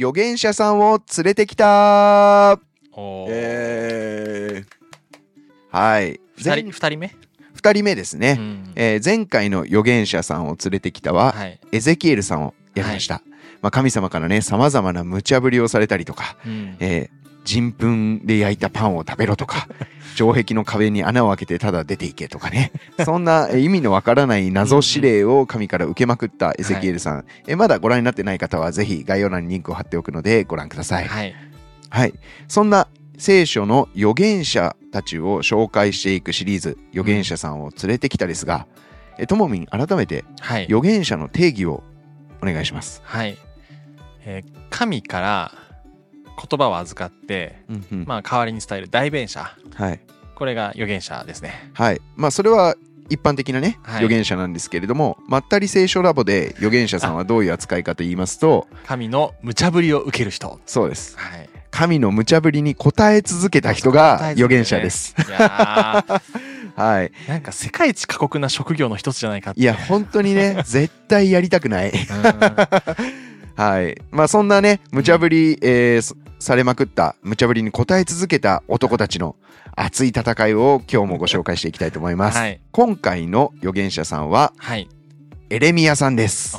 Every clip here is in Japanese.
預言者さんを連れてきた。えー、はい。二人二人目、2人目ですね。うん。えー前回の預言者さんを連れてきたは、はい、エゼキエルさんをやりました。まあ、神様からね、様々な無茶ぶりをされたりとか、うん。えー人糞で焼いたパンを食べろとか、城壁の壁に穴を開けてただ出ていけとかね、そんなえー意味のわからない謎指令を神から受けまくったエゼキエルさん、えーまだご覧になってない方はぜひ概要欄にリンクを貼っておくのでご覧ください。はい。はい。そんな聖書の預言者たちを紹介していくシリーズ、預言者さんを連れてきたですが、えともみん改めてはい。預言者の定義をお願いします。はい、えー神から言葉を預かって、うんうんまあ、代わりに伝える代弁者はい。これが預言者ですねはい。まあ、それは一般的なね、はい預言者なんですけれども、まったり聖書ラボで預言者さんはどういう扱いかと言いますと、神の無茶ぶりを受ける人そうです。はい神の無茶ぶりに応え続けた人が預言者です。いやー はい。なんか世界一過酷な職業の一つじゃないかっていや、本当にね、絶対やりたくない。うん はい。まあそんなね、無茶ぶり、えーそされまくった、無茶ぶりに応え続けた男たちの熱い戦いを今日もご紹介していきたいと思います。はい今回の預言者さんははいエレミアさんです。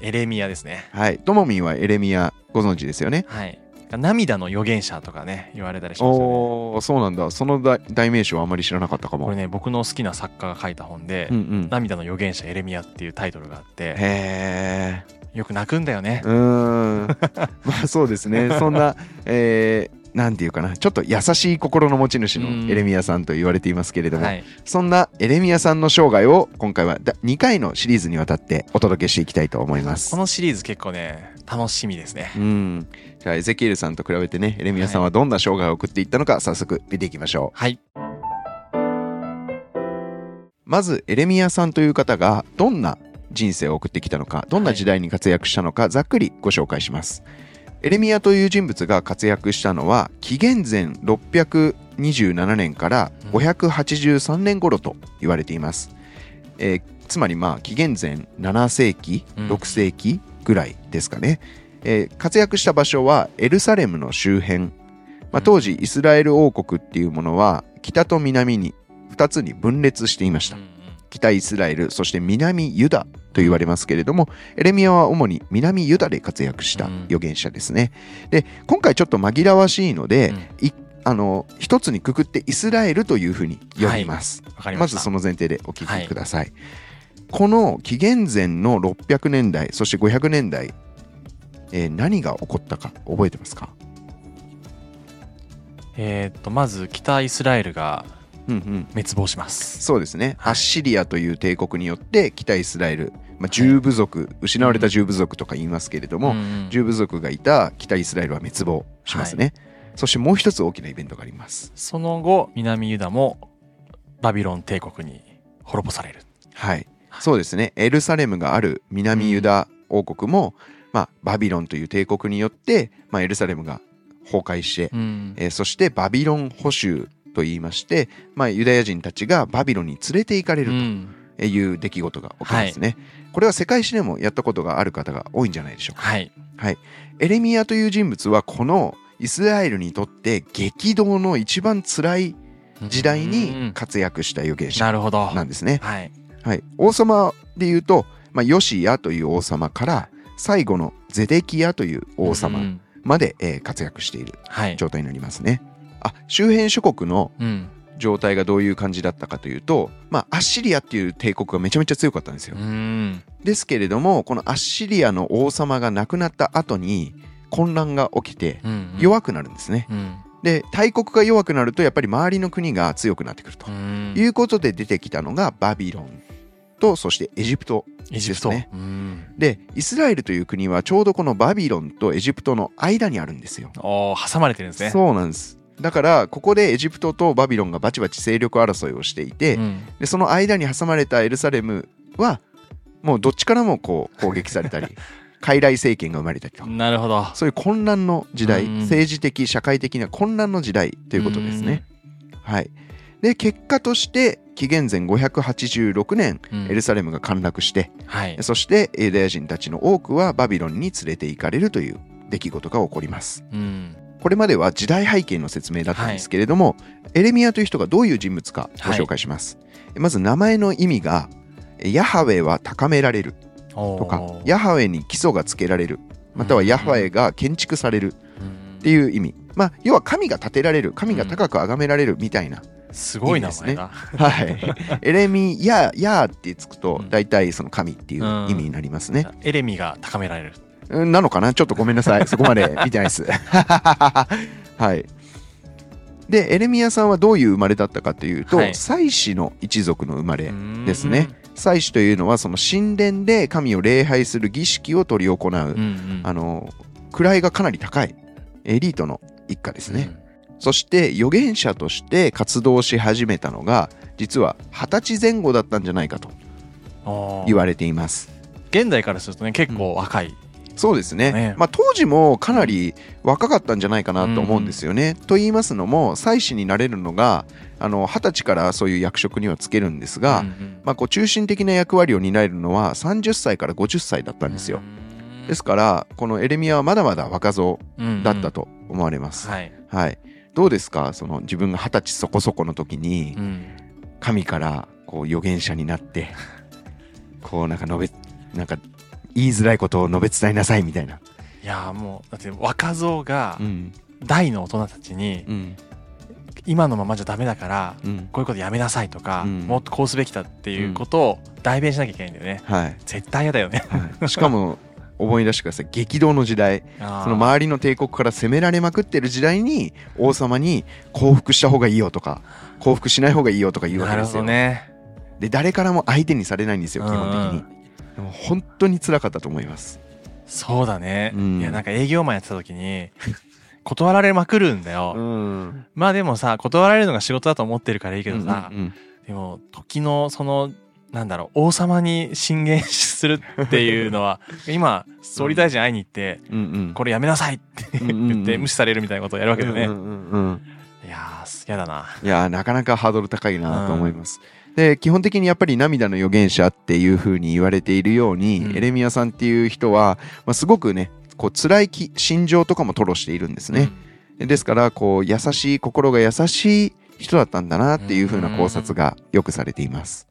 エレミアですねはい。ともみんはエレミアご存知ですよね。はい涙の預言者とかね言われたりしますよねおー、そうなんだ。その代代名詞はあまり知らなかったかも。これね僕の好きな作家が書いた本でうんうん。涙の預言者エレミアっていうタイトルがあってへよく泣くんだよねー。うーん。まあそうですね。そんな、えーなんていうかな、ちょっと優しい心の持ち主うんのエレミアさんと言われていますけれども、はいそんなエレミアさんの生涯を今回は2回のシリーズにわたってお届けしていきたいと思いますこ。のシリーズ結構ね楽しみですねうん。じゃあエゼキエルさんと比べてね、エレミアさんはどんな生涯を送っていったのか早速見ていきましょう。はいまずエレミアさんという方がどんな人生を送ってきたのかどんな時代に活躍したのか、ざっくりご紹介します。エレミアという人物が活躍したのは紀元前627年から583年頃と言われています、えーつまりまあ紀元前7世紀うん。6世紀ぐらいですかね、えー活躍した場所はエルサレムの周辺、まあ、当時イスラエル王国っていうものは北と南に2つに分裂していました。うんうん北イスラエルそして南ユダと言われますけれどもエレミアは主に南ユダで活躍したうん預言者ですね。で今回ちょっと紛らわしいので、うんいあの一つにくくってイスラエルというふうに呼びます。まわかりまずその前提でお聞きください。この紀元前の600年代そして500年代、えー何が起こったか覚えてますか、えーっとまず北イスラエルがうんうん、滅亡します。そうですね、はい。アッシリアという帝国によって北イスラエル、まあ、十部族、失われた十部族とか言いますけれども、うんうん十部族がいた北イスラエルは滅亡しますね、そしてもう一つ大きなイベントがあります。その後南ユダもバビロン帝国に滅ぼされる。はい。そうですね。エルサレムがある南ユダ王国も、まあ、バビロンという帝国によって、まあ、エルサレムが崩壊して、うん。えーそしてバビロン捕囚と言いまして、まあ、ユダヤ人たちがバビロンに連れて行かれるとうん。いう出来事が起きますね、これは世界史でもやったことがある方が多いんじゃないでしょうか。はい。エレミアという人物はこのイスラエルにとって激動の一番辛い時代うんに活躍した預言者なんですね。はい。はい、王様で言うと、まあ、ヨシアという王様から最後のゼデキアという王うん様まで、えー活躍しているはい。状態になりますね。あ周辺諸国のうん。状態がどういう感じだったかというと、まあ、アッシリアっていう帝国がめちゃめちゃ強かったんですよ。う。ん。ですけれどもこのアッシリアの王様が亡くなった後に混乱が起きてうん弱くなるんですね。うん。で大国が弱くなるとやっぱり周りの国が強くなってくると。うん。いうことで出てきたのがバビロンとそしてエジプトですね。うん。でイスラエルという国はちょうどこのバビロンとエジプトの間にあるんですよ。おー挟まれてるんですね。そうなんですだからここでエジプトとバビロンがバチバチ勢力争いをしていて、うん。でその間に挟まれたエルサレムはもうどっちからもこう攻撃されたり 傀儡政権が生まれたりと。なるほど。そういう混乱の時代うん。政治的社会的な混乱の時代ということですね。はい、で結果として紀元前586年うん。エルサレムが陥落してはい。そしてユダヤ人たちの多くはバビロンに連れて行かれるという出来事が起こります。うんこれまでは時代背景の説明だったんですけれども、エレミアという人がどういう人物かご紹介します、まず名前の意味がヤハウェは高められるととかヤハウェに基礎がつけられるまたはヤハウェが建築されるっていう意味。まあ要は神が建てられる神が高く崇められるみたいな、すごい名前だ。はい。エレミヤヤーってつくとうん。大体その神っていう意味になりますね、エレミが高められる。うんなのかな？ちょっとごめんなさい。そこまで見てないです。はい。でエレミヤさんはどういう生まれだったかというと、はい。祭司の一族の生まれですね。うん。祭司というのはその神殿で神を礼拝する儀式を執り行う、うんうん。あの位がかなり高いエリートの一家ですね、そして預言者として活動し始めたのが実は二十歳前後だったんじゃないかとうん言われています。現代からするとね結構若い。そうですねねまあ、当時もかなり若かったんじゃないかなと思うんですよね。と言いますのも祭司になれるのがあの二十歳からそういう役職にはつけるんですが、うんうんまあ、こう中心的な役割を担えるのは30歳から50歳だったんですよ。ですからこのエレミアはまだまだ若造だったと。と思われます。はい。はい、どうですか？その自分が二十歳そこそこの時にうん神からこう預言者になってこうなんか述べなんか言いづらいことを述べ伝えなさいみたいな。いやーもうだって若造がうん。大の大人たちにうん。今のままじゃダメだからうん。こういうことやめなさいとか、うん。もっとこうすべきだっていうことを代弁しなきゃいけないんだよね。はい。絶対嫌だよね。はい、しかも思い出してください。激動の時代。そその周りの帝国から攻められまくってる時代に王様に降伏した方がいいよとか降伏しない方がいいよとか言うわけですよ、どね。で誰からも相手にされないんですよ基本的に、でも本当に辛かったと思いますそうだね。うんいやなんか営業マンやってた時に 断られまくるんだよ。んまあでもさ断られるのが仕事だと思ってるからいいけどさ、うんうんでも時のそのなんだろう王様に進言するっていうのは 今総理大臣会いに行って、うんうんこれやめなさいってうんうんうん言って無視されるみたいなことをやるわけだね。うんうんうんうんいやー嫌だな。いやーなかなかハードル高いなと思います。で基本的にやっぱり涙の預言者っていう風に言われているように、うんエレミアさんっていう人は、まあ、すごくねこう辛いき心情とかも吐露しているんですね。ですからこう優しい心が優しい人だったんだなっていう風な考察がよくされています。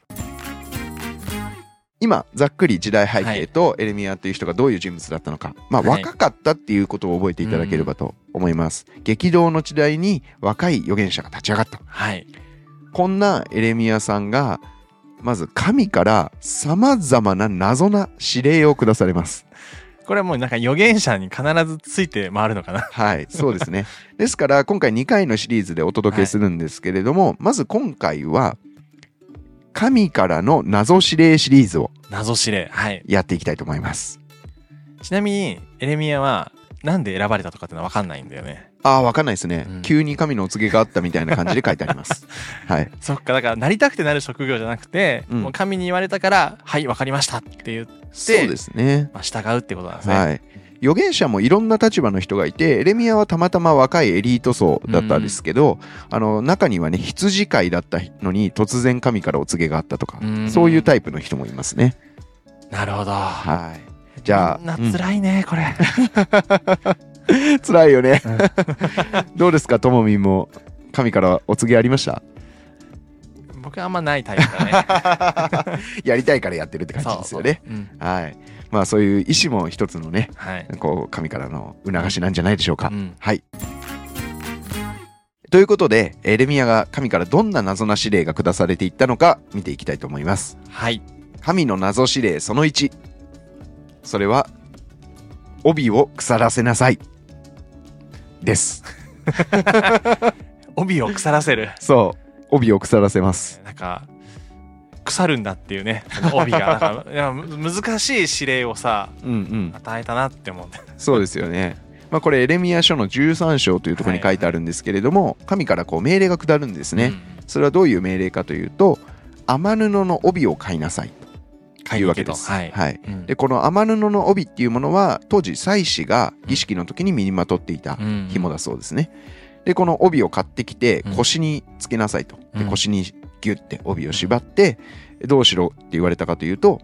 今ざっくり時代背景とエレミアという人がどういう人物だったのか、まあ、はい若かったっていうことを覚えていただければと思います。激動の時代に若い預言者が立ち上がった。はい。こんなエレミアさんがまず神からさまざまな謎な指令を下されます。これはもうなんか預言者に必ずついて回るのかな。はい、そうですね。ですから今回2回のシリーズでお届けするんですけれども、まず今回は神からの謎指令シリーズを謎指令。はい。やっていきたいと思います。ちなみにエレミアはなんで選ばれたとかってのは分かんないんだよね。ああ、わかんないですね、うん急に神のお告げがあったみたいな感じで書いてあります。はい。そっかだからなりたくてなる職業じゃなくて、うんもう神に言われたからはい分かりましたって言って、そうですね。まあ、従うってことなんですね。はい。預言者もいろんな立場の人がいてエレミアはたまたま若いエリート層だったんですけど、あの中にはね羊飼いだったのに突然神からお告げがあったとか、うんそういうタイプの人もいますね。なるほど。はい。じゃあ、みんな辛いね、これ。う ん辛いよね。どうですかともみんも？神からお告げありました？僕はあんまないタイプだね。やりたいからやってるって感じですよね。うんはい。まあそういう意思も一つのね、はい。こう神からの促しなんじゃないでしょうか。うんはい。ということで、エレミアが神からどんな謎な指令が下されていったのか見ていきたいと思います。はい。神の謎指令その1。それは、帯を腐らせなさい。です。帯を腐らせる。そう。帯を腐らせます。なんか、腐るんだっていうね、帯が。いやむ難しい指令をさ、うんうん。与えたなって思って。そうですよね。まあこれエレミア書の13章というところに書いてあるんですけれども、神からこう命令が下るんですね。うん。それはどういう命令かというと、雨布の帯を買いなさいというわけです。はいはい。うんでこの雨布の帯っていうものは当時祭司が儀式の時に身にまとっていたうん紐だそうですね。でこの帯を買ってきてうん腰につけなさいと。でうん腰にギュッて帯を縛ってどうしろって言われたかというと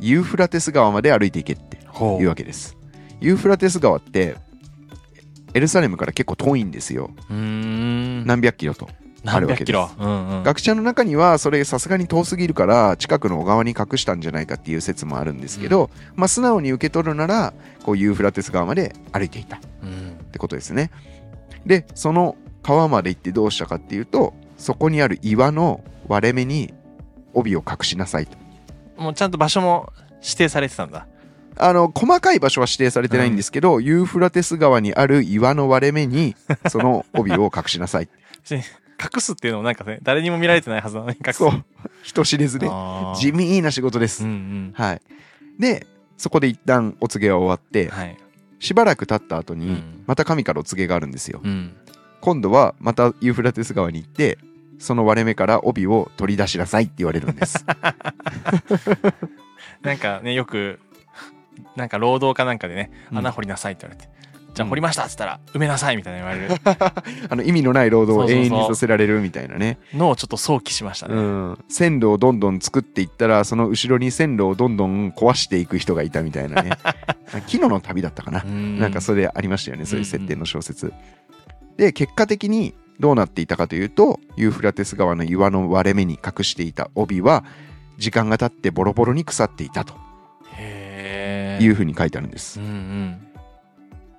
ユーフラテス川まで歩いていけってほいうわけです。ユーフラテス川ってエルサレムから結構遠いんですようーん何百キロとあるわけです。何百キロ。うんうん。学者の中にはそれさすがに遠すぎるから近くの小川に隠したんじゃないかっていう説もあるんですけど、まあ、素直に受け取るならこうユーフラテス川まで歩いていた。っうん。てことですね。でその川まで行ってどうしたかっていうとそこにある岩の割れ目に帯を隠しなさいと。もうちゃんと場所も指定されてたんだ。あの細かい場所は指定されてないんですけど、ユーフラテス川にある岩の割れ目にその帯を隠しなさい 隠すっていうのもなんかね誰にも見られてないはずなのに隠す。そう。人知れずねあー。地味な仕事です、うんうん。はい。でそこで一旦お告げは終わってはい。しばらく経った後にうん。また神からお告げがあるんですよ。うん。今度はまたユーフラテス川に行ってその割れ目から帯を取り出しなさいって言われるんです。なんかねよくなんか労働かなんかでねうん。穴掘りなさいって言われて、じゃあ掘りましたっつったら埋めなさいみたいな言われる。あの意味のない労働を永遠にさせられるみたいなね。のをちょっと想起しましたね、うん、線路をどんどん作っていったらその後ろに線路をどんどん壊していく人がいたみたいなね。木野の旅だったかな、うん。なんかそれありましたよねそういう設定の小説、で結果的にどうなっていたかというとユーフラテス川の岩の割れ目に隠していた帯は時間が経ってボロボロに腐っていたというふうに書いてあるんです、うんうん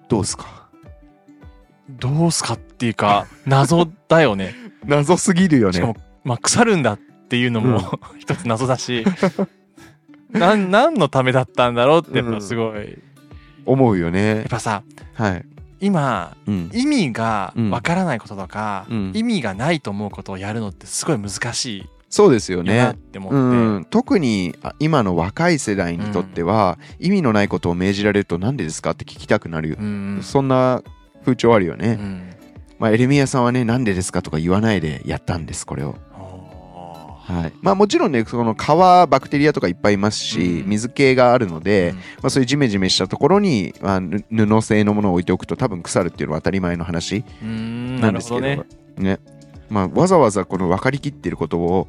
どうですか？どうすかっていうか謎だよね。謎すぎるよね。しかも、まあ、腐るんだっていうのも、一つ謎だし。なん何のためだったんだろうってやっぱすごい、や思うよね。っぱさはい、今うん。意味がわからないこととか、うん。意味がないと思うことをやるのってすごい難しいそうですよよなっねて思って、うん、特にあ今の若い世代にとっては、意味のないことを命じられると何でですかって聞きたくなる。よ、うん。そんな風潮あるよね、うん。まあ、エレミアさんはねなんでですかとか言わないでやったんですこれを、おはい。まあ、もちろんねその皮バクテリアとかいっぱいいますし、うん。水系があるのーで、まあ、そういうジメジメしたところに、まあ、ぬ布製のものを置いておくと多分腐るっていうのは当たり前の話うんうんなですけどね。ねまあ、わざわざこの分かりきってることを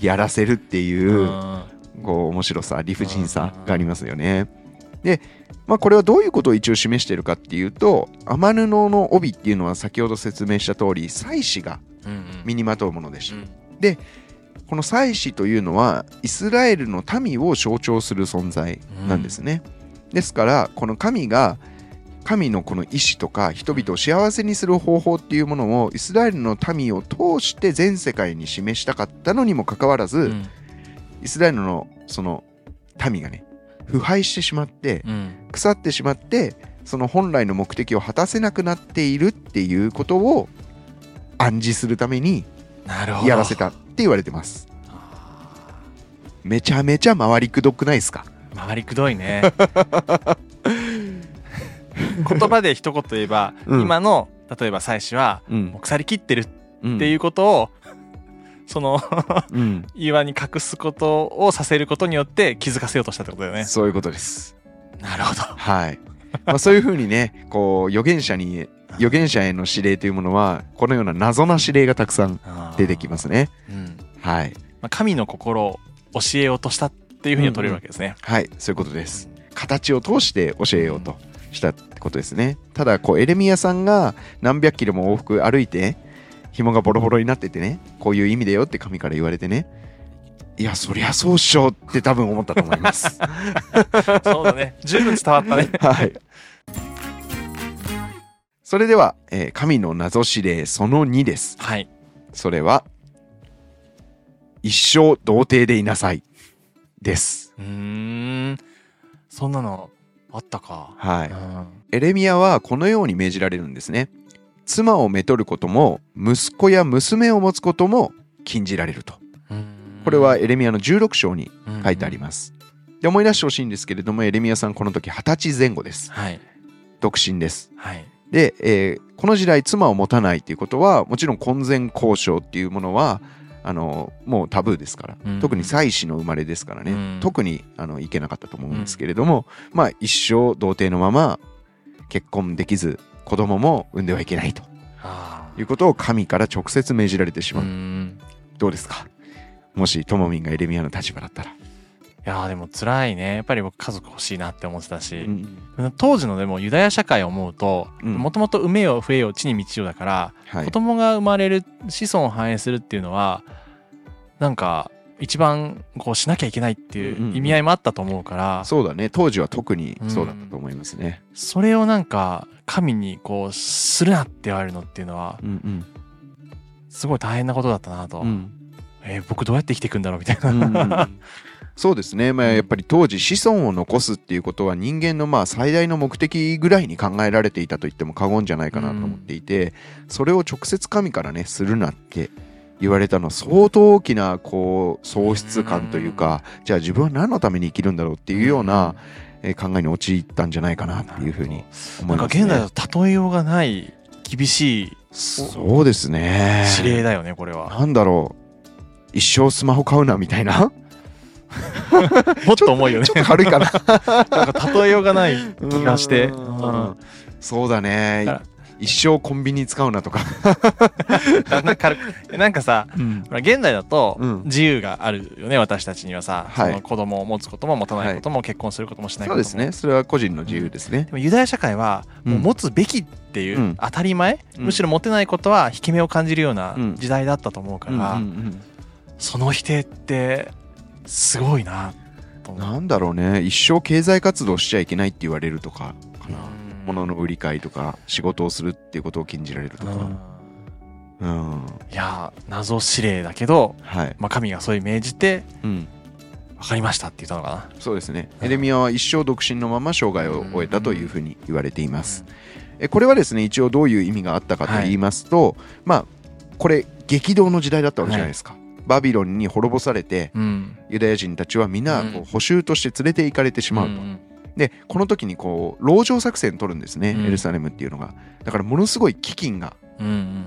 やらせるっていう、うんこう面白さ理不尽さがありますよね。で、まあ、これはどういうことを一応示しているかっていうと天布の帯っていうのは先ほど説明した通り祭司がうんうん身にまとうものでしうた。んこの祭司というのはイスラエルの民を象徴する存在なんですね。ですからこの神が神のこの意志とか人々を幸せにする方法っていうものをイスラエルの民を通して全世界に示したかったのにもかかわらず、うん。イスラエルのその民がね腐敗してしまってうん。腐ってしまってその本来の目的を果たせなくなっているっていうことを暗示するためにやらせたって言われてます。めちゃめちゃ回りくどくないですか？回りくどいね 言葉で一言言えば、うん。今の例えば祭司はうん。もう腐りきってるうんっていうことを、そのうん。岩に隠すことをさせることによって気づかせようとしたってことだよね。そういうことです。なるほど。はい、まあ、そういうふうにねこう預言者に預言者への指令というものはこのような謎な指令がたくさん出てきますね。うん。はい。まあ、神の心を教えようとしたっていうふうには取れるわけですね。はい。そういうことです。形を通して教えようとしたってことですねただこうエレミアさんが何百キロも往復歩いて紐がボロボロになっててねこういう意味だよって神から言われてねいやそりゃそうっしょって多分思ったと思います そうだね。十分伝わったね。はいそれでは、えー神の謎指令その2ですはい。それは一生童貞でいなさいですうーん。そんなのあったか。はいうんエレミアはこのように命じられるんですね。妻をめとることも息子や娘を持つことも禁じられると。これはエレミアの16章に書いてありす。ます。で思い出してほしいんですけれどもエレミアさんこの時20歳前後です。はい。独身です。はい。で、えーこの時代妻を持たないっていうことはもちろん婚前交渉っていうものはあのもうタブーですから、うん。特に妻子の生まれですからね、うん。特にあのいけなかったと思うんですけれども、まあ一生童貞のまま結婚できず子供も産んではいけないと。あいうことを神から直接命じられてしまう、ん。どうですか？もしともみんがエレミアの立場だったらやーでも辛いね。やっぱり僕家族欲しいなって思ってたし、うん当時のでもユダヤ社会を思うとうん。もともと産めよ増えよ地に満ちよだから、はい。子供が生まれる子孫を繁栄するっていうのはなんか一番こうしなきゃいけないってうんうんうん。いう意味合いもあったと思うから、そうだね。当時は特にそうだったと思いますね。それをなんか神にこうするなって言われるのっていうのはうんすごい大変なことだったなと、うんうん。えー僕どうやって生きていくんだろうみたいな、うんうんうん そうですね、まあ、やっぱり当時子孫を残すっていうことは人間のまあ最大の目的ぐらいに考えられていたと言っても過言じゃないかなと思っていて、それを直接神からねするなって言われたのは相当大きなこう喪失感というか、じゃあ自分は何のために生きるんだろうっていうようなえー考えに陥ったんじゃないかなっていうふうに思ないんかます、ね。現代だと例えようがない厳しいそうですね。指令だよねこれは。なんだろう。一生スマホ買うなみたいなもっと重いよね。ちょっと軽いかな。なんか例えようがない気がして。うん。うん。そうだね。一生コンビニ使うなとか、なんかさほら現代だとうん。自由があるよね私たちにはさ、はい。その子供を持つことも持たないことも、結婚することもしないことも。そうですね。それは個人の自由ですね。でもユダヤ社会はもう持つべきっていう、うん。当たり前、うん。むしろ持てないことは引け目を感じるようなうん。時代だったと思うから、うんうん。その否定ってすごいななんだろうね。一生経済活動しちゃいけないって言われるとかかな。うん。物の売り買いとか仕事をするっていうことを禁じられるとか。うんうん。いや謎指令だけど、はい、まあ、神がそういう命じてうん、分かりましたって言ったのかそうですね。エレミアは一生独身のまま生涯を終えたというふうに言われていな。ます。えこれはですね一応どういう意味があったかと言いますと、まあこれ激動の時代だったわけじゃないですか、バビロンに滅ぼされてうん。ユダヤ人たちはみん。なこうんう捕囚として連れて行かれてしまうと、んでこの時にこう籠城作戦取るんですね、うん。エルサレムっていうのが。だからものすごい飢饉が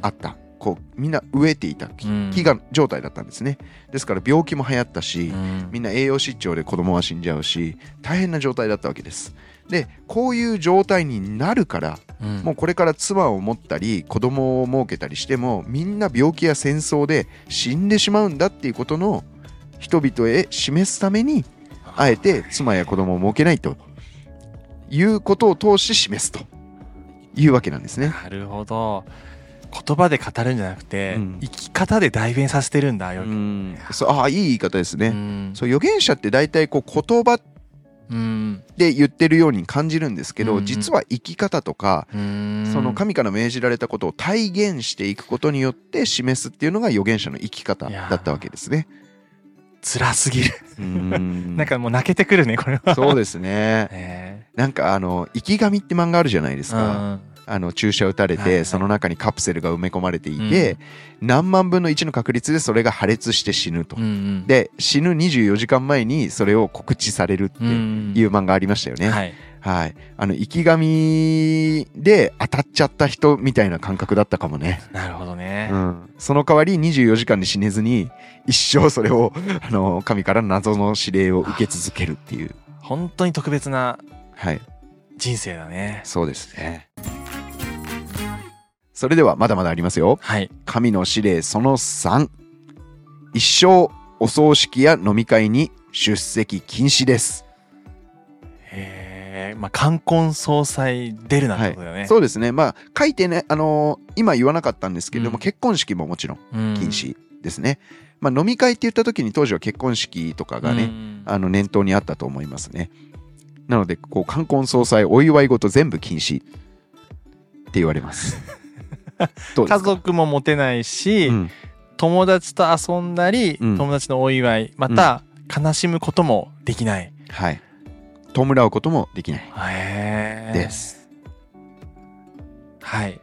あった。こうみんな飢えていたうん。飢餓状態だったんですね。ですから病気も流行ったし、うん。みんな栄養失調で子供は死んじゃうし大変な状態だったわけですでこういう状態になるからうん。もうこれから妻を持ったり子供を設けたりしてもみんな病気や戦争で死んでしまうんだっていうことの人々へ示すためにあえて妻や子供を設けないということを通して示すというわけなんですね。なるほど。言葉で語るんじゃなくて、うん。生き方で代弁させてるんだよく、うん。そうああいい言い方ですね。うん。そう預言者って大体こう言葉うんで言ってるように感じるんですけど、うんうん。実は生き方とかうん。その神から命じられたことを体現していくことによって示すっていうのが預言者の生き方だったわけですね。辛すぎる、うん。なんかもう泣けてくるねこれは。そうですね。ね なんかあの「生き神」って漫画あるじゃないですえか。あの注射打たれて、はいはいその中にカプセルが埋め込まれていて、何万分の1の確率でそれが破裂して死ぬと。で死ぬ24時間前にそれを告知されるってうんいう漫画ありましたよね。はいはい。あの、生き神で当たっちゃった人みたいな感覚だったかもね。なるほどね、うん。その代わり24時間で死ねずに、一生それを、あの、神から謎の指令を受け続けるっていう。本当に特別なはい。人生だねそうですね。それではまだまだありますよ。はい神の指令その3。一生お葬式や飲み会に出席禁止です。えー、まあ冠婚葬祭出るなってことだよね、そうですね。まあ、書いてね、あのー今言わなかったんですけれども、うん結婚式ももちろんうん禁止ですね。まあ、飲み会って言った時に当時は結婚式とかがね、うんあの念頭にあったと思いますね。なので、こう、冠婚葬祭、お祝い事全部禁止って言われます。家族も持てないし、うん。友達と遊んだり、うん。友達のお祝いまた、悲しむこともできない。はい。弔うこともできない。です。はい。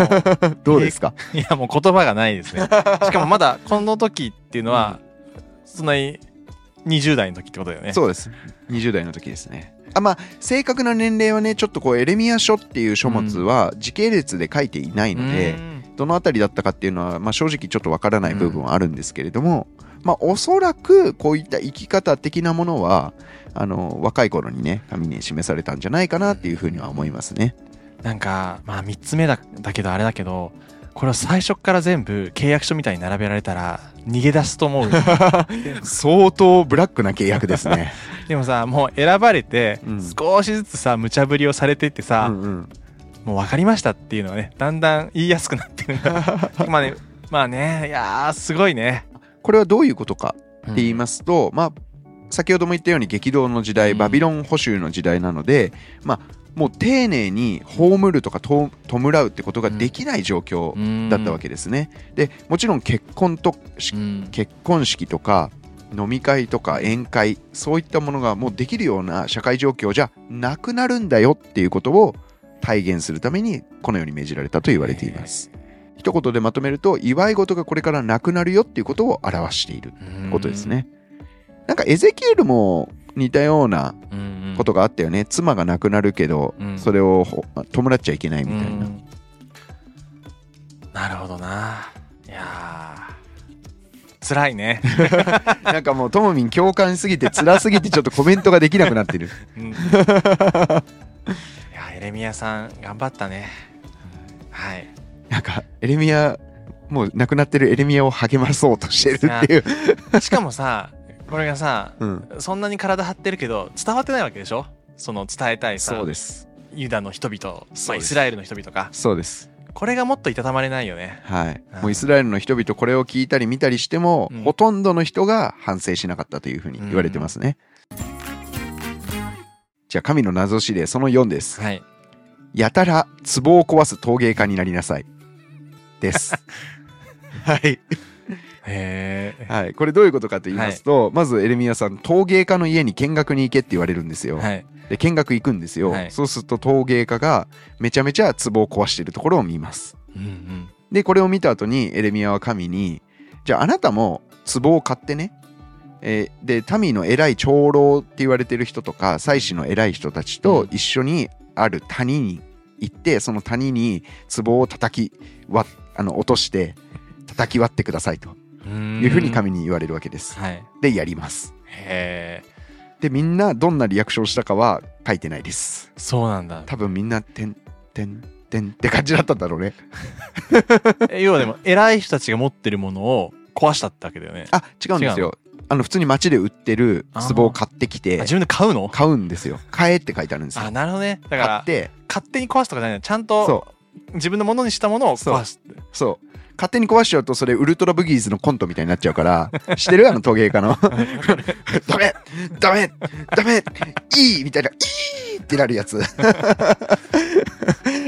どうですか？いやもう言葉がないですね。しかもまだこの時っていうのは、そんなに20代の時ってことだよね。そうです。20代の時ですね。あまあ、正確な年齢はね、ちょっとこう、エレミア書っていう書物は時系列で書いていないので、うんどの辺りだったかっていうのは、まあ、正直ちょっとわからない部分はあるんですけれども、まあ、おそらくこういった生き方的なものはあの若い頃にね神に示されたんじゃないかなっていうふうには思いますね。なんかまあ3つ目だだけどあれだけどこれを最初から全部契約書みたいに並べられたら逃げ出すと思う 相当ブラックな契約ですね。でもさもう選ばれてうん。少しずつさ無茶ぶりをされてってさ、うんうん。もう分かりましたっていうのはねだんだん言いやすくなってるんだ。まあねまあねいやーすごいね。これはどういうことかって言いす、ますと、まあ先ほども言ったように激動の時代、うん。バビロン捕囚の時代なので、まあもう丁寧に葬るとかと弔うってことができない状況うんだったわけですね。でもちろん結婚と結婚式とか飲み会とか宴会そういったものがもうできるような社会状況じゃなくなるんだよっていうことを体現するためにこのように命じられたと言われています。一言でまとめると祝い事がこれからなくなるよっていうことを表していることですね。なんかエゼキエルも似たようなことがあったよね。妻が亡くなるけど、うんそれをほ弔っちゃいけないみたいな。うんなるほどないやー辛いね、なんかもうともみん共感しすぎて辛すぎてちょっとコメントができなくなってる。うんいやエレミアさん頑張ったねはいなんかエレミアもう亡くなってるエレミアを励まそうとしてるっていう。しかもさこれがさうん、そんなに体張ってるけど伝わってないわけでしょ？その伝えたいさそうです。ユダの人々、まあ、イスラエルの人々かそうです。これがもっといたたまれないよねはいうん。もうイスラエルの人々これを聞いたり見たりしても、うんほとんどの人が反省しなかったというふうに言われてますね。じゃあ神の謎指令その4です。はいやたら壺を壊す陶芸家になりなさい。です。はい。へえはい。これどういうことかと言いますと、まずエレミアさん、陶芸家の家に見学に行けって言われるんですよ。はいで、見学行くんですよ。はいそうすると陶芸家がめちゃめちゃ壺を壊しているところを見ます。うんうんで、これを見た後にエレミアは神に、じゃああなたも壺を買ってね、えーで、民の偉い長老って言われてる人とか、祭司の偉い人たちと一緒にある谷に行って、その谷に壺を叩き割あの落として、叩き割ってくださいとうんいうふうに神に言われるわけです。はいで、やります。へえで、みんなどんなリアクションしたかは書いてないです。そうなんだ多分みんな、てん、てん、てんって感じだったんだろうね。え 要はでも偉い人たちが持ってるものを壊したってわけだよねあ、違うんですよ。あの、普通に街で売ってる壺を買ってきあて、自分で買うの？買うんですよ。買えって書いてあるんですよあ。なるほどねだか買らって、勝手に壊すとかじゃないのちゃんとそ自分のものにしたものを壊すそう。勝手に壊しちゃうとそれウルトラブギーズのコントみたいになっちゃうから、知ってる？あの陶芸家の。ダメダメダメいいみたいな、いいってなるやつ。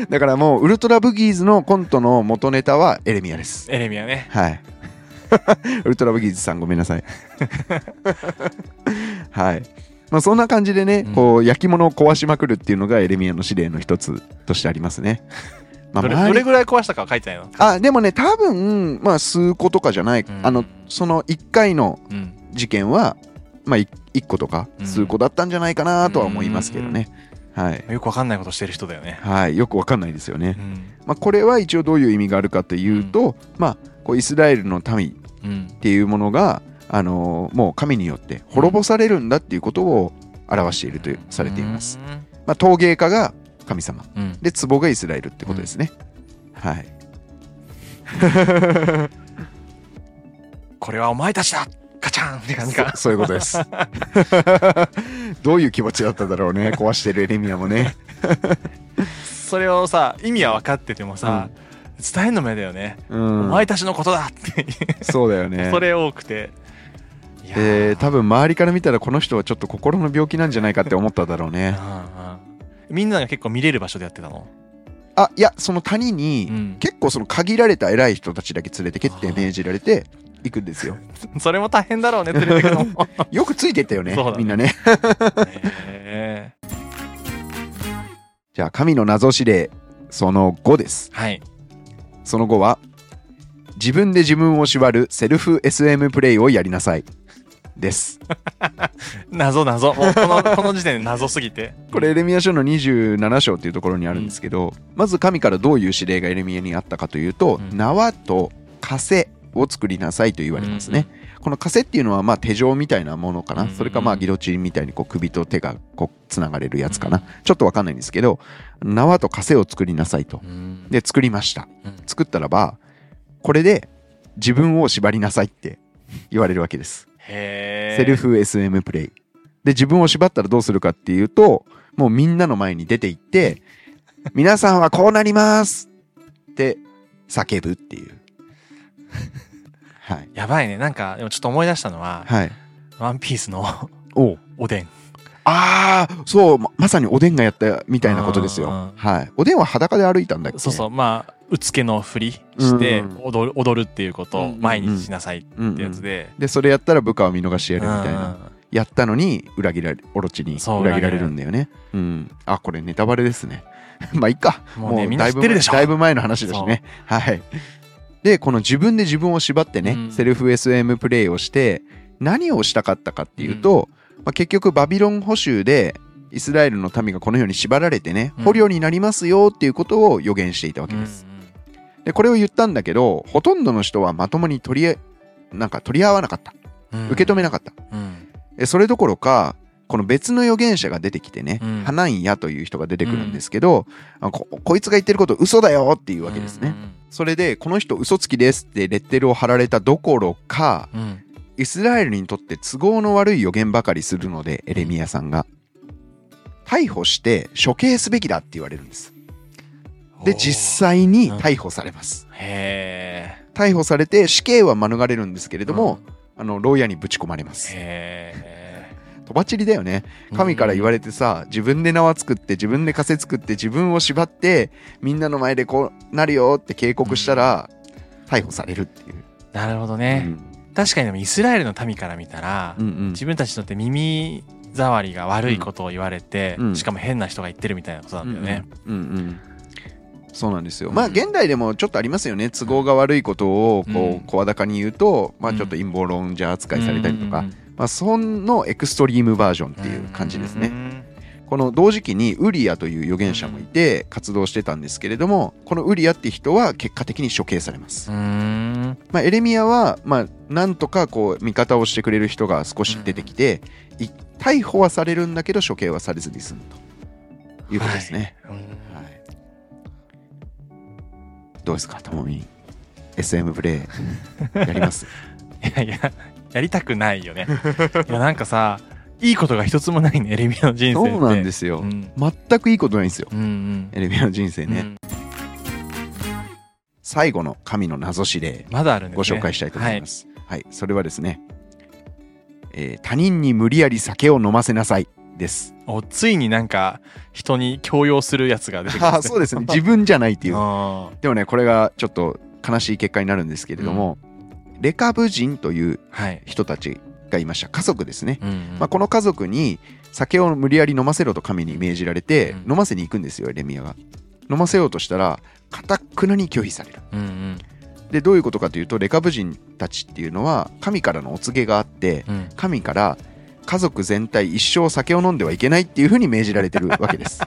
だからもうウルトラブギーズのコントの元ネタはエレミアです。エレミアねはい。ウルトラブギーズさんごめんなさい。はい。まあそんな感じでね、うんこう焼き物を壊しまくるっていうのがエレミアの指令の一つとしてありますね。まあどれどれぐらい壊したかは書いてないの。あでもね多分まあ数個とかじゃない、うん。あのその1回のうん。事件はまあ 1, 個とかうん。数個だったんじゃないかなとは思いますけどね、はい、よくわかんないことしてる人だよね。はい、よくわかんないですよね、うん。まあ、これは一応どういう意味があるかというと、まあこうイスラエルの民っうん。ていうものが、あのーもう神によって滅ぼされるんだっていうことを表しているとされています、まあ、陶芸家が神様。うん。うんで壺がイスラエルってことですね、はい。これはお前たちだガチャンって感じか。そそういうことです。どういう気持ちだっただろうね、壊してるエレミアもね。それをさ意味は分かっててもさ、伝えるの目だよね、うおん、前たちのことだって。そうだよね。それ多くて。で、多分周りから見たらこの人はちょっと心の病気なんじゃないかって思っただろうね。うんうんみんなが結構見れる場所でやってたの、あ、いや、その谷に、うん結構その限られた偉い人たちだけ連れてけって命じられて行くんですよ。それも大変だろうね連れてくのも よくついてったよねねみんなね。へじゃあ、神の謎指令、その5です。ーはいその後は、自分で自分を縛るセルフ SM プレイをやりなさい。です。謎謎。もうこのこの時点で謎すぎて。これエレミア書の27章っていうところにあるんですけど、まず神からどういう指令がエレミアにあったかというと、うん。縄と枷を作りなさいと言われますね、この枷っていうのはまあ手錠みたいなものかな、うん。それかまあギロチンみたいにこう首と手がこうつながれるやつかな、ちょっとわかんないんですけど縄と枷を作りなさいと。うん。で作りました。うん。作ったらばこれで自分を縛りなさいって言われるわけですセルフ SM プレイ。で自分を縛ったらどうするかっていうともうみんなの前に出て行って 皆さんはこうなりますって叫ぶっていう。はい。やばいね。なんかでもちょっと思い出したのははい「ワンピースのおおでん。ああそうままさにおでんがやったみたいなことですよ。はい。おでんは裸で歩いたんだっけ？そうそう。まあうつけのふりしてうん。踊る踊るっていうことをうん。うんうん毎日しなさいっうん。うんてやつで。でそれやったら部下を見逃してやるみたいな。うん。やったのに裏切られオロチに裏切られるんだよね。うん。あこれネタバレですね。まあいいか。もうねみんなだいぶ知ってるでしょ。だいぶ前の話だしね。はい。でこの自分で自分を縛ってね、うん。セルフ SM プレイをして何をしたかったかっていうと、まあ、結局バビロン捕囚でイスラエルの民がこのように縛られてねうん。捕虜になりますよっていうことを予言していたわけです、でこれを言ったんだけどほとんどの人はまともに取りえなんか取り合わなかった。うん。受け止めなかった、うん。えそれどころかこの別の預言者が出てきてね、うん。ハナンヤという人が出てくるんですけど、あここいつが言ってること嘘だよっていうわけですね、それでこの人嘘つきですってレッテルを貼られたどころかうん。うんイスラエルにとって都合の悪い予言ばかりするのでエレミヤさんが。逮捕して処刑すべきだって言われるんですで実際に逮捕されます。へえ逮捕されて死刑は免れるんですけれども、あの牢屋にぶち込まれます。へとばちりだよね。え神から言われれてさ自分で縄作って自分で枷作って自分を縛ってみんなの前でこうなるよって警告したら逮捕されるっていう、なるほどね、確かにでもイスラエルの民から見たら、うんうん。自分たちにとって耳障りが悪いことを言われて、うん。しかも変な人が言ってるみたいなことなんだよね。うんうんそうなんですよ。うんまあ現代でもちょっとありますよね。都合が悪いことをこう声高に言うと、まあちょっと陰謀論者扱いされたりとか、まあそのエクストリームバージョンっていう感じですね。うんこの同時期にウリアという預言者もいて活動してたんですけれども、このウリアって人は結果的に処刑されます。まあエレミアはまあなんとかこう味方をしてくれる人が少し出てきて、い逮捕はされるんだけど処刑はされずに済むということですね。うんはい、どうですか、ともみん。SM プレイやります？いやいややりたくないよね。いやなんかさいいことが一つもないねエレミアの人生。そうなんですよ。うん全くいいことないんですよ。うんうんエレミアの人生ね。うん最後の神の謎指令、まだあるんですね。ご紹介したいと思います。はい、それはですね、えー他人に無理やり酒を飲ませなさいです。おついになんか人に強要するやつが出てくる、あーそうですね。自分じゃないっていう。あでもね、これがちょっと悲しい結果になるんですけれども、レカブ人という。人たちがいました。家族ですね。うんうんまあ、この家族に酒を無理やり飲ませろと神に命じられて、うん飲ませに行くんですよエレミヤが飲ませようとしたらかたくなに拒否されるうんうんでどういうことかというとレカブ人たちっていうのは神からのお告げがあってうん神から家族全体一生酒を飲んではいけないっていうふうに命じられてるわけです。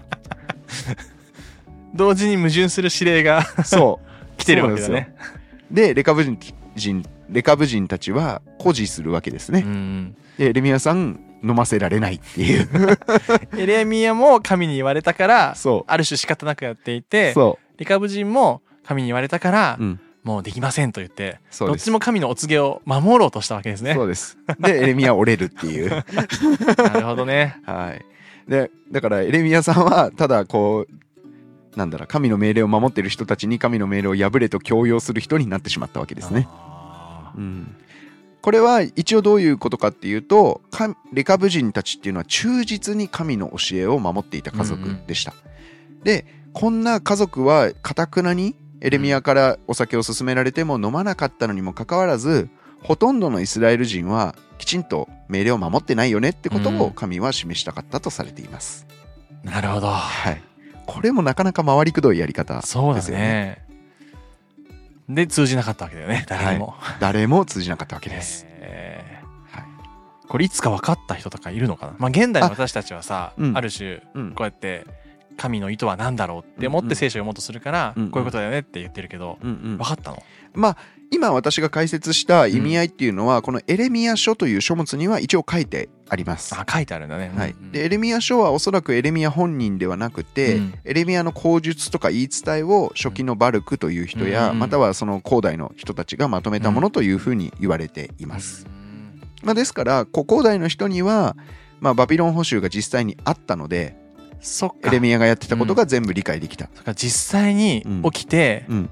同時に矛盾する指令が そう。来てるわけだそうなんね。でレカブ人人レカブ人たちは誇示するわけですね、うんでエレミヤさん飲ませられないっていう。エレミアも神に言われたからそある種仕方なくやっていてそリカブ人も神に言われたから、う、うん、もうできませんと言ってどっちも神のお告げを守ろうとしたわけですね。そうですでエレミヤ折れるっていう なるほどね。はい。で、だからエレミヤさんは、ただこう、なんだろう、神の命令を守っている人たちに神の命令を破れと強要する人になってしまったわけですね。あうん。これは一応どういうことかっていうと、かレカブ人たちっていうのは忠実に神の教えを守っていた家族でした。で、こんな家族はかたくなにエレミヤからお酒を勧められても飲まなかったのにもかかわらず、ほとんどのイスラエル人はきちんと命令を守ってないよねってことをうん神は示したかったとされています。ーなるほど。はい。これもなかなか回りくどいやり方そうだですよね。ね。で通じなかったわけだよね誰にも。誰も通じなかったわけです。へーはい。これいつか分かった人とかいるのかな？まあ現代の私たちはさ、うんある種うんこうやって神の意図は何だろうって思って聖書を読もうとするから、こういうことだよねって言ってるけど、分かったの？まあ今私が解説した意味合いっていうのは、このエレミア書という書物には一応書いてあります。あ書いてあるんだね、はい。でエレミア書はおそらくエレミア本人ではなくて、うんエレミアの口述とか言い伝えを初期のバルクという人や、うんまたはその古代の人たちがまとめたものというふうに言われています。うんまあ、ですから古古代の人には、まあ、バビロン捕囚が実際にあったのでそっか。エレミアがやってたことが全部理解できた。そっか実際に起きて、うん、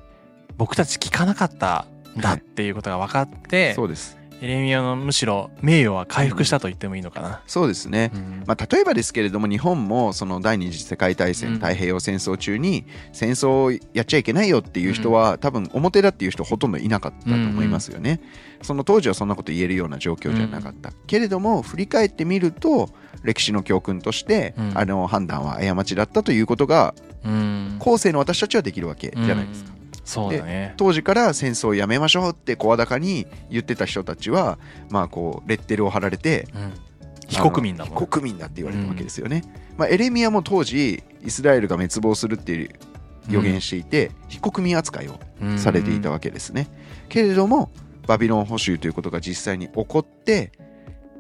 僕たち聞かなかったんだっていうことが分かって、そうですエレミアのむしろ名誉は回復したと言ってもいいのかな。そうですね。うんまあ、例えばですけれども日本もその第二次世界大戦、うん太平洋戦争中に戦争をやっちゃいけないよっていう人は、多分表だっていう人ほとんどいなかったと思いますよね。その当時はそんなこと言えるような状況じゃなかった。けれども振り返ってみると歴史の教訓として、うんあの判断は過ちだったということがうん後世の私たちはできるわけじゃないですか。うんそうだね。当時から戦争をやめましょうって声高に言ってた人たちはまあこうレッテルを貼られてうん非国民だもん。非国民だって言われたわけですよね。まあ、エレミアも当時イスラエルが滅亡するっていう予言していて、非国民扱いをうんされていたわけですね。けれどもバビロン捕囚ということが実際に起こって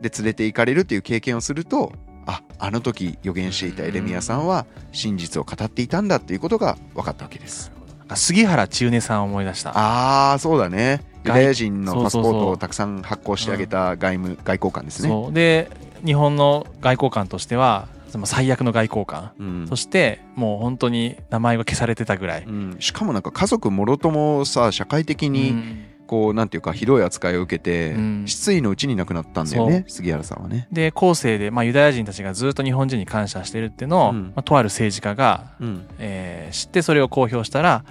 で連れて行かれるという経験をするとああの時予言していたエレミアさんは真実を語っていたんだっていうことが分かったわけです。杉原千畝さんを思い出した。ああそうだね。ユダヤ人のパスポートをたくさん発行してあげた外務外交官ですね。で日本の外交官としてはその最悪の外交官、うん。そしてもう本当に名前が消されてたぐらい。うん、しかもなんか家族もろともさ社会的うにんこうなんていうかひどい扱いを受けて、うん。失意のうちに亡くなったんだよね杉原さんはね。で後世で、まあ、ユダヤ人たちがずっと日本人に感謝してるっていうのを、うん。まあ、とある政治家が、うん。えー知ってそれを公表したら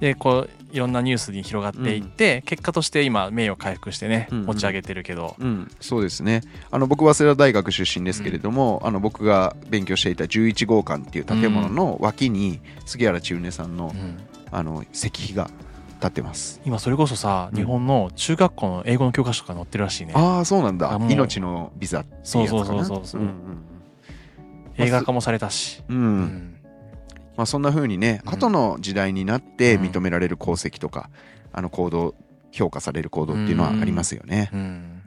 でこういろんなニュースに広がっていって、結果として今名誉回復してね、うんうん。持ち上げてるけど、うん、そうですね。あの僕早稲田大学出身ですけれども、あの僕が勉強していた11号館っていう建物の脇に杉原千畝さんの,、うん。あの石碑が立ってます。今それこそさ、うん。日本の中学校の英語の教科書とか載ってるらしいね。ああそうなんだ。命のビザっていうそうそうそうそう。うん映画化もされたし、うん。うん。うんまあ、そんな風にね、うん。後の時代になってうん。認められる功績とか、あの行動評価される行動っていうのはありますよね。うん。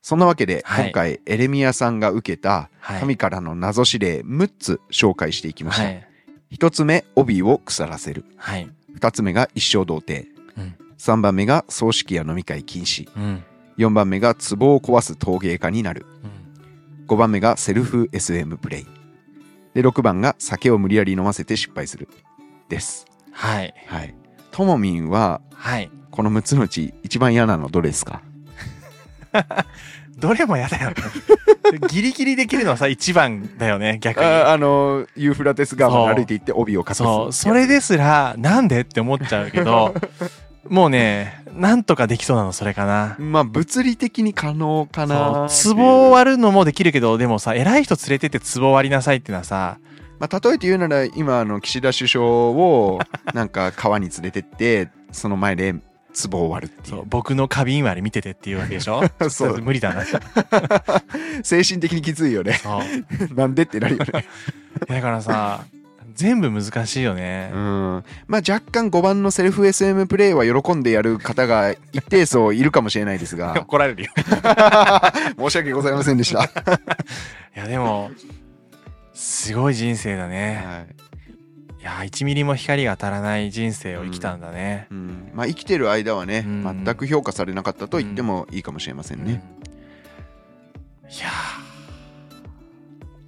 そんなわけで、はい。今回エレミアさんが受けたはい。神からの謎指令6つ紹介していきました。はい1つ目帯を腐らせる。はい。2つ目が一生童貞、うん。3番目が葬式や飲み会禁止。うん。4番目が壺を壊す陶芸家になる。うん。5番目がセルフ SM プレイ。で6番が酒を無理やり飲ませて失敗するです。はい。はい。ともみんははい。この6つのうち一番嫌なのどれですか？どれも嫌だよね。ギリギリできるのはさ一番だよね逆に。ああのユーフラテス川まで歩いていって帯を隠す。そう。それですらなんでって思っちゃうけど もうねなんとかできそうなのそれかな。まあ物理的に可能かな。壺を割るのもできるけどでもさ偉い人連れてって壺を割りなさいってのはさまあ、例えて言うなら今あの岸田首相をなんか川に連れてってその前で壺を割るっていそうう僕の花瓶割り見ててっていうわけでしょ？そう。無理だな。そ 精神的にきついよね。う。なんでってなるよね。だからさ全部難しいよね。うん。まあ若干5番のセルフ SM プレイは喜んでやる方が一定数いるかもしれないですが。怒られるよ。申し訳ございませんでした、いやでもすごい人生だね。はいいや1ミリも光が当たらない人生を生きたんだね、うん。まあ、生きてる間はね、うん。全く評価されなかったと言ってもいいかもしれませんね。うん。いや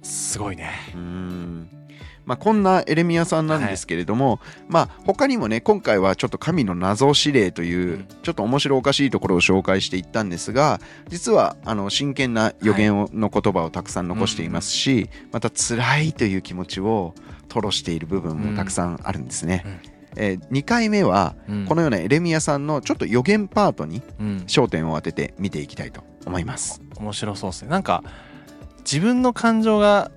ーすごいね。うんまあ、こんなエレミアさんなんですけれども、まあ他にもね今回はちょっと神の謎指令という、うん。ちょっと面白おかしいところを紹介していったんですが実はあの真剣な予言を、の言葉をたくさん残していますし、また辛いという気持ちを吐露している部分もたくさんあるんですね。うん。え2回目はうん。このようなエレミアさんのちょっと予言パートにうん。焦点を当てて見ていきたいと思います。面白そうですね。なんか自分の感情が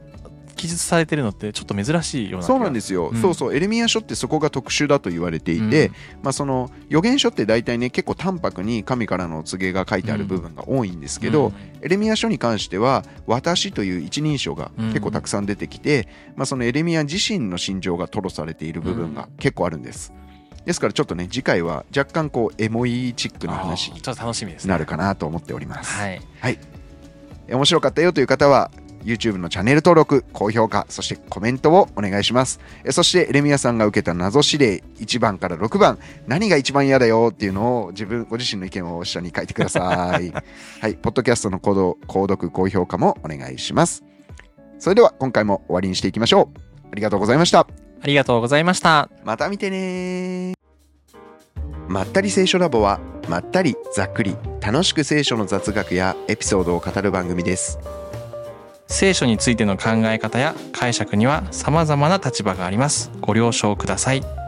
記述されてるのってちょっと珍しいようなそうなんですすよ、うん。そうそう。エレミア書ってそこが特殊だと言われていて、まあ、その予言書って大体ね結構淡白に神からの告げが書いてある部分が多いんですけど、エレミア書に関しては「私」という一人称が結構たくさん出てきて、まあ、そのエレミア自身の心情が吐露されている部分が結構あるんです。ですからちょっとね次回は若干こうエモいチックな話になるかなと思っております。はい。面白かったよという方は YouTube のチャンネル登録、高評価、そしてコメントをお願いします。えそして、エレミアさんが受けた謎指令1番から6番、何が一番嫌だよっていうのを自分、ご自身の意見を下に書いてください。はい、ポッドキャストの購読、購読高評価もお願いします。それでは、今回も終わりにしていきましょう。ありがとうございました。ありがとうございましたまた見てねまったり聖書ラボはまったりざっくり楽しく聖書の雑学やエピソードを語る番組です聖書についての考え方や解釈には様々な立場があります。ご了承ください。